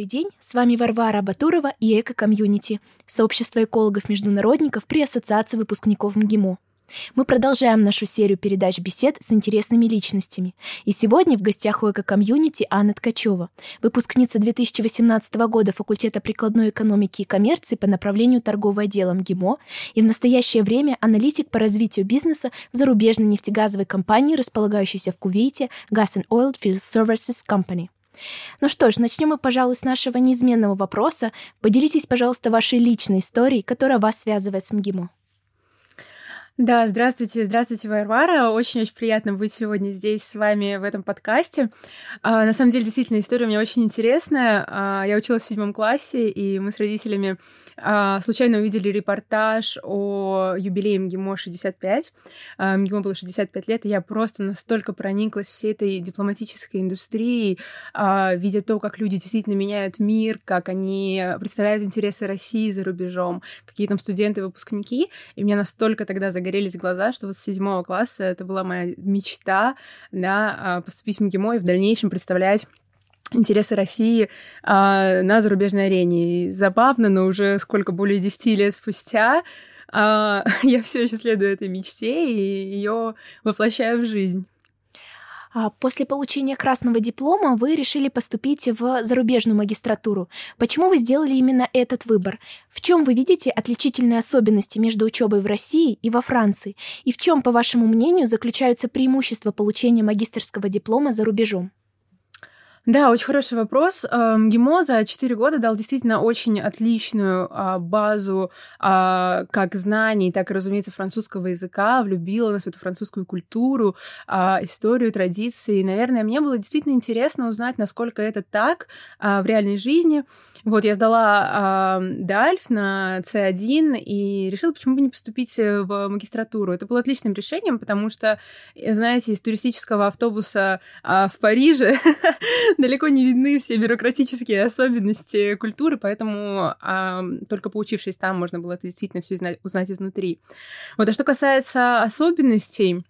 добрый день! С вами Варвара Батурова и Эко-комьюнити, сообщество экологов-международников при Ассоциации выпускников МГИМО. Мы продолжаем нашу серию передач-бесед с интересными личностями. И сегодня в гостях у эко-комьюнити Анна Ткачева, выпускница 2018 года факультета прикладной экономики и коммерции по направлению торговое дело МГИМО и в настоящее время аналитик по развитию бизнеса в зарубежной нефтегазовой компании, располагающейся в Кувейте Gas and Oil Field Services Company. Ну что ж, начнем мы, пожалуй, с нашего неизменного вопроса. Поделитесь, пожалуйста, вашей личной историей, которая вас связывает с МГИМО. Да, здравствуйте, здравствуйте, Варвара. Очень-очень приятно быть сегодня здесь с вами в этом подкасте. А, на самом деле, действительно, история у меня очень интересная. А, я училась в седьмом классе, и мы с родителями а, случайно увидели репортаж о юбилее МГИМО 65. А, МГИМО было 65 лет, и я просто настолько прониклась всей этой дипломатической индустрией, а, видя то, как люди действительно меняют мир, как они представляют интересы России за рубежом, какие там студенты, выпускники. И меня настолько тогда загорелось загорелись глаза, что вот с седьмого класса это была моя мечта, да, а, поступить в МГИМО и в дальнейшем представлять интересы России а, на зарубежной арене. И забавно, но уже сколько, более 10 лет спустя а, я все еще следую этой мечте и ее воплощаю в жизнь. А после получения красного диплома вы решили поступить в зарубежную магистратуру. Почему вы сделали именно этот выбор? В чем вы видите отличительные особенности между учебой в России и во Франции? И в чем, по вашему мнению, заключаются преимущества получения магистрского диплома за рубежом? Да, очень хороший вопрос. МГИМО за 4 года дал действительно очень отличную а, базу а, как знаний, так и, разумеется, французского языка, влюбила нас в эту французскую культуру, а, историю, традиции. И, наверное, мне было действительно интересно узнать, насколько это так в реальной жизни. Вот, я сдала Дальф на C1 и решила, почему бы не поступить в магистратуру. Это было отличным решением, потому что, знаете, из туристического автобуса в Париже далеко не видны все бюрократические особенности культуры, поэтому а, только поучившись там, можно было это действительно все узнать, изнутри. Вот, а что касается особенностей,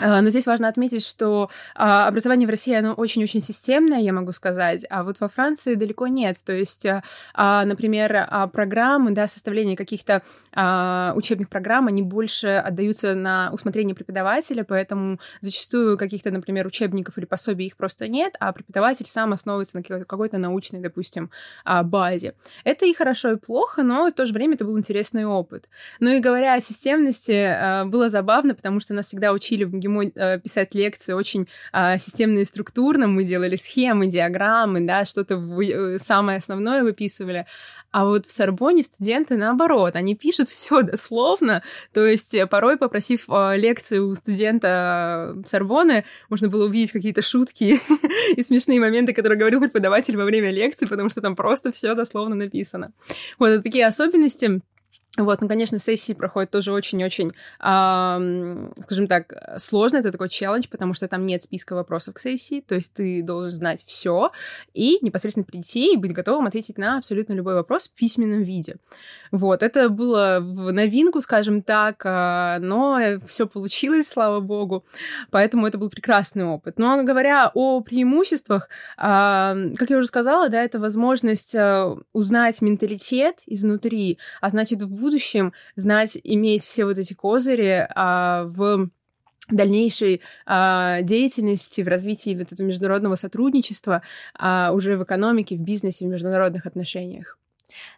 но здесь важно отметить, что а, образование в России, оно очень-очень системное, я могу сказать, а вот во Франции далеко нет. То есть, а, например, программы, да, составление каких-то учебных программ, они больше отдаются на усмотрение преподавателя, поэтому зачастую каких-то, например, учебников или пособий их просто нет, а преподаватель сам основывается на какой-то научной, допустим, базе. Это и хорошо, и плохо, но в то же время это был интересный опыт. Ну и говоря о системности, было забавно, потому что нас всегда учили в ему э, писать лекции очень э, системно и структурно. Мы делали схемы, диаграммы, да, что-то э, самое основное выписывали. А вот в Сорбоне студенты наоборот, они пишут все дословно, то есть э, порой попросив э, лекцию у студента э, Сорбоны, можно было увидеть какие-то шутки и смешные моменты, которые говорил преподаватель во время лекции, потому что там просто все дословно написано. Вот такие особенности вот, ну, конечно, сессии проходят тоже очень-очень, эм, скажем так, сложно. Это такой челлендж, потому что там нет списка вопросов к сессии, то есть ты должен знать все и непосредственно прийти и быть готовым ответить на абсолютно любой вопрос в письменном виде. Вот, это было в новинку, скажем так, э, но все получилось, слава богу, поэтому это был прекрасный опыт. Но говоря о преимуществах, э, как я уже сказала, да, это возможность э, узнать менталитет изнутри, а значит, в будущем знать, иметь все вот эти козыри а, в дальнейшей а, деятельности, в развитии вот этого международного сотрудничества а, уже в экономике, в бизнесе, в международных отношениях.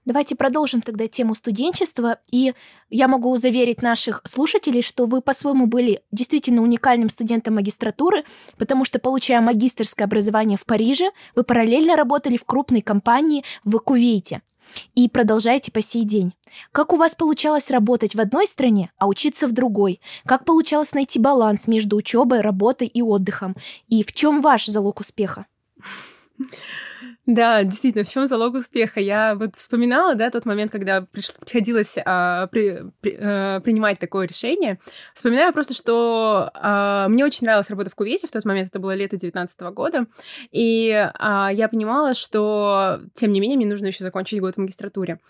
Давайте продолжим тогда тему студенчества. И я могу заверить наших слушателей, что вы по-своему были действительно уникальным студентом магистратуры, потому что, получая магистрское образование в Париже, вы параллельно работали в крупной компании в Кувейте и продолжаете по сей день. Как у вас получалось работать в одной стране, а учиться в другой? Как получалось найти баланс между учебой, работой и отдыхом? И в чем ваш залог успеха? Да, действительно, в чем залог успеха? Я вот вспоминала, да, тот момент, когда приходилось а, при, при, а, принимать такое решение. Вспоминаю просто, что а, мне очень нравилась работа в Кувейте в тот момент, это было лето 19 года, и а, я понимала, что, тем не менее, мне нужно еще закончить год в магистратуре.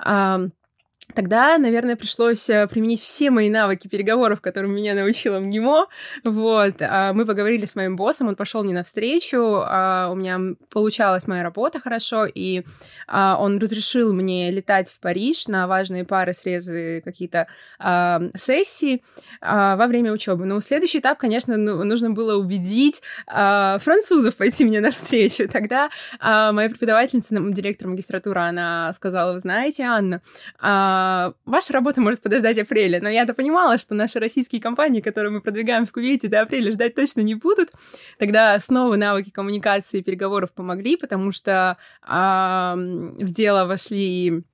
А, Тогда, наверное, пришлось э, применить все мои навыки переговоров, которым меня научила МГИМО. Вот. А, мы поговорили с моим боссом, он пошел мне навстречу, а, у меня получалась моя работа хорошо, и а, он разрешил мне летать в Париж на важные пары, срезы, какие-то сессии во время учебы. Но следующий этап, конечно, ну, нужно было убедить французов пойти мне навстречу. Тогда моя преподавательница, директор магистратуры, она сказала, вы знаете, Анна, а, ваша работа может подождать апреля, но я-то понимала, что наши российские компании, которые мы продвигаем в Кувейте, до апреля ждать точно не будут. Тогда снова навыки коммуникации и переговоров помогли, потому что а, в дело вошли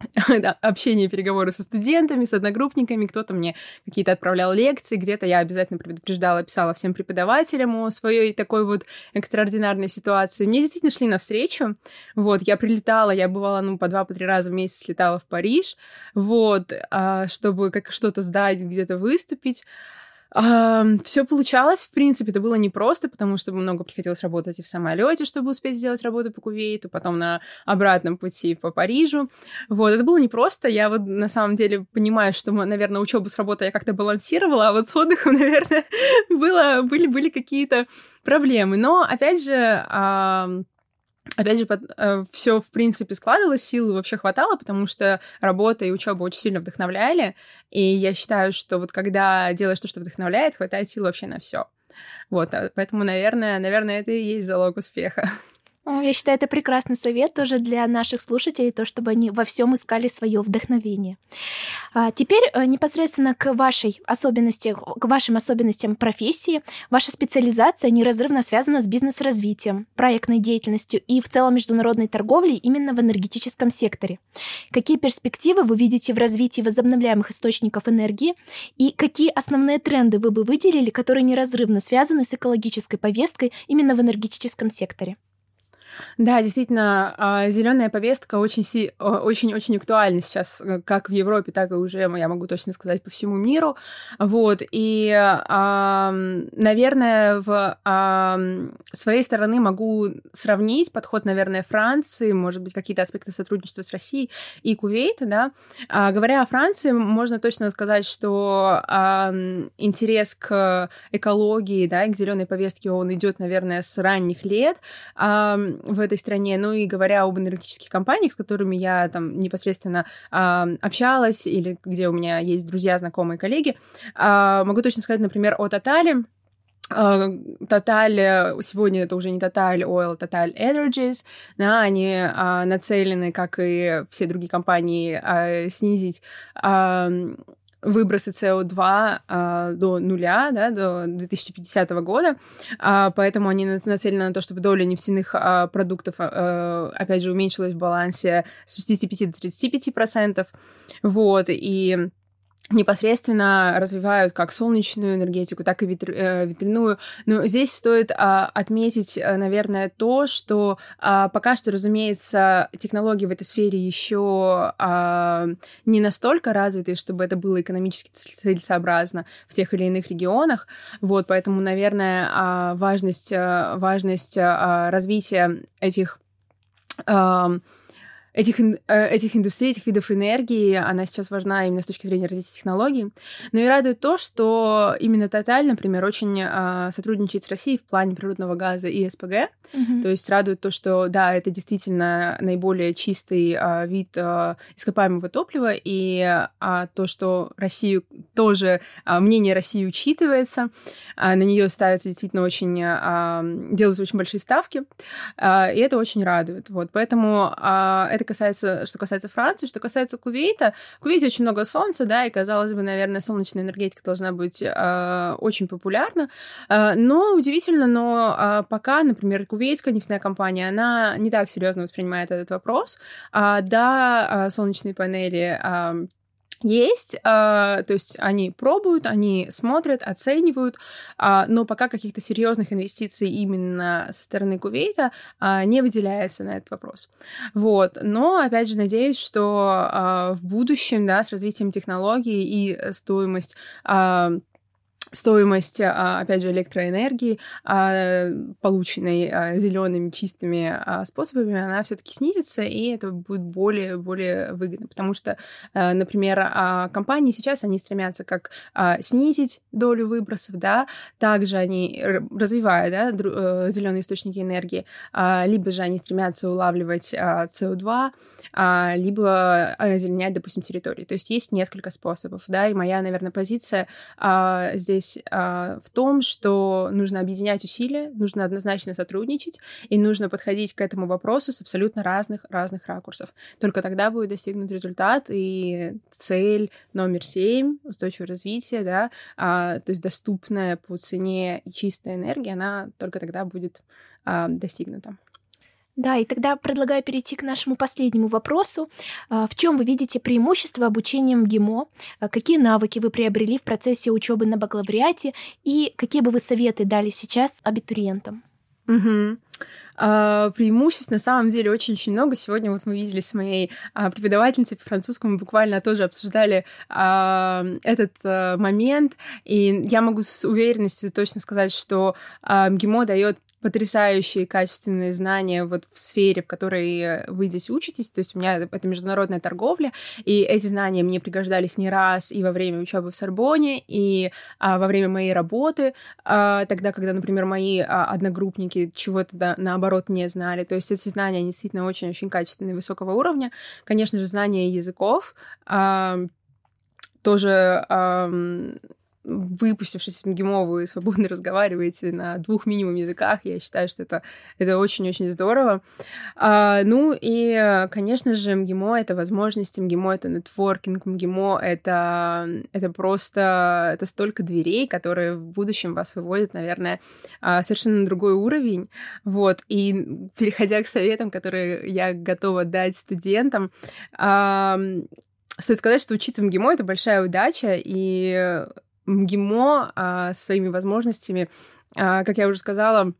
общение, переговоры со студентами, с одногруппниками, кто-то мне какие-то отправлял лекции, где-то я обязательно предупреждала, писала всем преподавателям о своей такой вот экстраординарной ситуации. Мне действительно шли навстречу, вот, я прилетала, я бывала, ну, по два, по три раза в месяц летала в Париж, вот, а, чтобы как что-то сдать, где-то выступить, все получалось, в принципе, это было непросто, потому что много приходилось работать и в самолете, чтобы успеть сделать работу по Кувейту, потом на обратном пути по Парижу. Вот, это было непросто. Я вот на самом деле понимаю, что, наверное, учебу с работой я как-то балансировала, а вот с отдыхом, наверное, было, были, были какие-то проблемы. Но, опять же, Опять же, э, все в принципе складывалось, сил вообще хватало, потому что работа и учеба очень сильно вдохновляли. И я считаю, что вот когда делаешь то, что вдохновляет, хватает сил вообще на все. Вот, а поэтому, наверное, наверное, это и есть залог успеха. Я считаю, это прекрасный совет тоже для наших слушателей, то, чтобы они во всем искали свое вдохновение. А теперь э, непосредственно к вашей особенности, к вашим особенностям профессии. Ваша специализация неразрывно связана с бизнес-развитием, проектной деятельностью и в целом международной торговлей именно в энергетическом секторе. Какие перспективы вы видите в развитии возобновляемых источников энергии и какие основные тренды вы бы выделили, которые неразрывно связаны с экологической повесткой именно в энергетическом секторе? Да, действительно, а, зеленая повестка очень, очень, очень актуальна сейчас, э, как в Европе, так и уже, я могу точно сказать, по всему миру. Вот, и, наверное, в своей стороны могу сравнить подход, наверное, Франции, может быть, какие-то аспекты сотрудничества с Россией и Кувейта, да. А, говоря о Франции, можно точно сказать, что интерес к экологии, да, и к зеленой повестке, он идет, наверное, с ранних лет в этой стране, ну и говоря об энергетических компаниях, с которыми я там непосредственно э, общалась, или где у меня есть друзья, знакомые, коллеги, э, могу точно сказать, например, о Тотале, Total, сегодня это уже не Total Oil, Total Energies, да, они а, нацелены, как и все другие компании, а, снизить а, выбросы СО2 э, до нуля, да, до 2050 года, э, поэтому они нацелены на то, чтобы доля нефтяных э, продуктов, э, опять же, уменьшилась в балансе с 65 до 35 процентов, вот, и непосредственно развивают как солнечную энергетику, так и ветр, э, ветряную. Но здесь стоит а, отметить, э, наверное, то, что а, пока что, разумеется, технологии в этой сфере еще а, не настолько развиты, чтобы это было экономически целесообразно в тех или иных регионах. Вот, поэтому, наверное, а, важность, а, важность а, развития этих а, этих, э, этих индустрий, этих видов энергии, она сейчас важна именно с точки зрения развития технологий. Но и радует то, что именно Total, например, очень э, сотрудничает с Россией в плане природного газа и СПГ. Mm-hmm. То есть радует то, что, да, это действительно наиболее чистый э, вид э, ископаемого топлива, и э, то, что Россию тоже, э, мнение России учитывается, э, на нее ставятся действительно очень, э, делаются очень большие ставки, э, и это очень радует. Вот, поэтому э, это касается, что касается Франции, что касается Кувейта. В Кувейте очень много солнца, да, и, казалось бы, наверное, солнечная энергетика должна быть э, очень популярна. Э, но удивительно, но э, пока, например, кувейтская нефтяная компания, она не так серьезно воспринимает этот вопрос. А, да, э, солнечные панели э, есть, э, то есть они пробуют, они смотрят, оценивают, э, но пока каких-то серьезных инвестиций именно со стороны Кувейта э, не выделяется на этот вопрос. Вот, но опять же надеюсь, что в будущем, да, с развитием технологий и стоимость э, стоимость, а, опять же, электроэнергии, а, полученной а, зелеными чистыми способами, она все-таки снизится, и это будет более, более выгодно. Потому что, например, компании сейчас, они стремятся как снизить долю выбросов, да, также они, развивая, да, э, зеленые источники энергии, либо же они стремятся улавливать СО2, либо озеленять, допустим, территории. То есть есть несколько способов, да, и моя, наверное, позиция здесь здесь а, в том, что нужно объединять усилия, нужно однозначно сотрудничать, и нужно подходить к этому вопросу с абсолютно разных разных ракурсов. Только тогда будет достигнут результат, и цель номер семь устойчивое развитие, да, а, то есть доступная по цене чистая энергия, она только тогда будет а, достигнута. Да, и тогда предлагаю перейти к нашему последнему вопросу. А, в чем вы видите преимущество обучения ГИМО? А, какие навыки вы приобрели в процессе учебы на бакалавриате? И какие бы вы советы дали сейчас абитуриентам? Угу. Uh, преимуществ на самом деле очень-очень много. Сегодня вот мы видели с моей uh, преподавательницей по французскому, буквально тоже обсуждали uh, этот момент, и я могу с уверенностью точно сказать, что МГИМО дает потрясающие качественные знания вот в сфере, в которой вы здесь учитесь. То есть у меня это международная торговля, и эти знания мне пригождались не раз и во время учебы в Сорбоне, и а, во время моей работы, а, тогда, когда, например, мои а, одногруппники чего-то да, наоборот не знали. То есть эти знания они действительно очень-очень качественные, высокого уровня. Конечно же, знания языков а, тоже выпустившись МГИМО, вы свободно разговариваете на двух минимум языках. Я считаю, что это, это очень-очень здорово. А, ну и, конечно же, МГИМО — это возможности, МГИМО — это нетворкинг, МГИМО — это, это просто это столько дверей, которые в будущем вас выводят, наверное, а, совершенно на другой уровень. Вот. И переходя к советам, которые я готова дать студентам, Стоит сказать, что учиться в МГИМО — это большая удача, и МГИМО а, своими возможностями, а, как я уже сказала,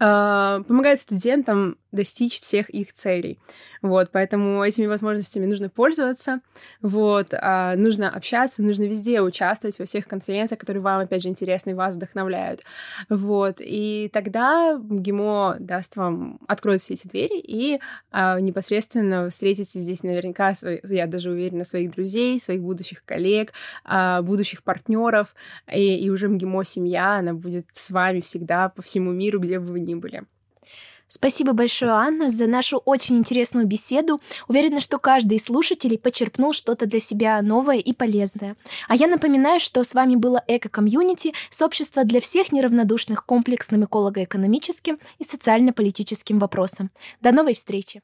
помогает студентам достичь всех их целей. Вот, поэтому этими возможностями нужно пользоваться, вот, а, нужно общаться, нужно везде участвовать во всех конференциях, которые вам, опять же, интересны и вас вдохновляют. Вот, и тогда ГИМО даст вам, откроет все эти двери, и а, непосредственно встретите здесь наверняка, я даже уверена, своих друзей, своих будущих коллег, а, будущих партнеров, и, и уже МГИМО семья, она будет с вами всегда по всему миру, где бы вы ни были. Спасибо большое, Анна, за нашу очень интересную беседу. Уверена, что каждый из слушателей почерпнул что-то для себя новое и полезное. А я напоминаю, что с вами было Эко-комьюнити, сообщество для всех неравнодушных комплексным эколого-экономическим и социально-политическим вопросам. До новой встречи!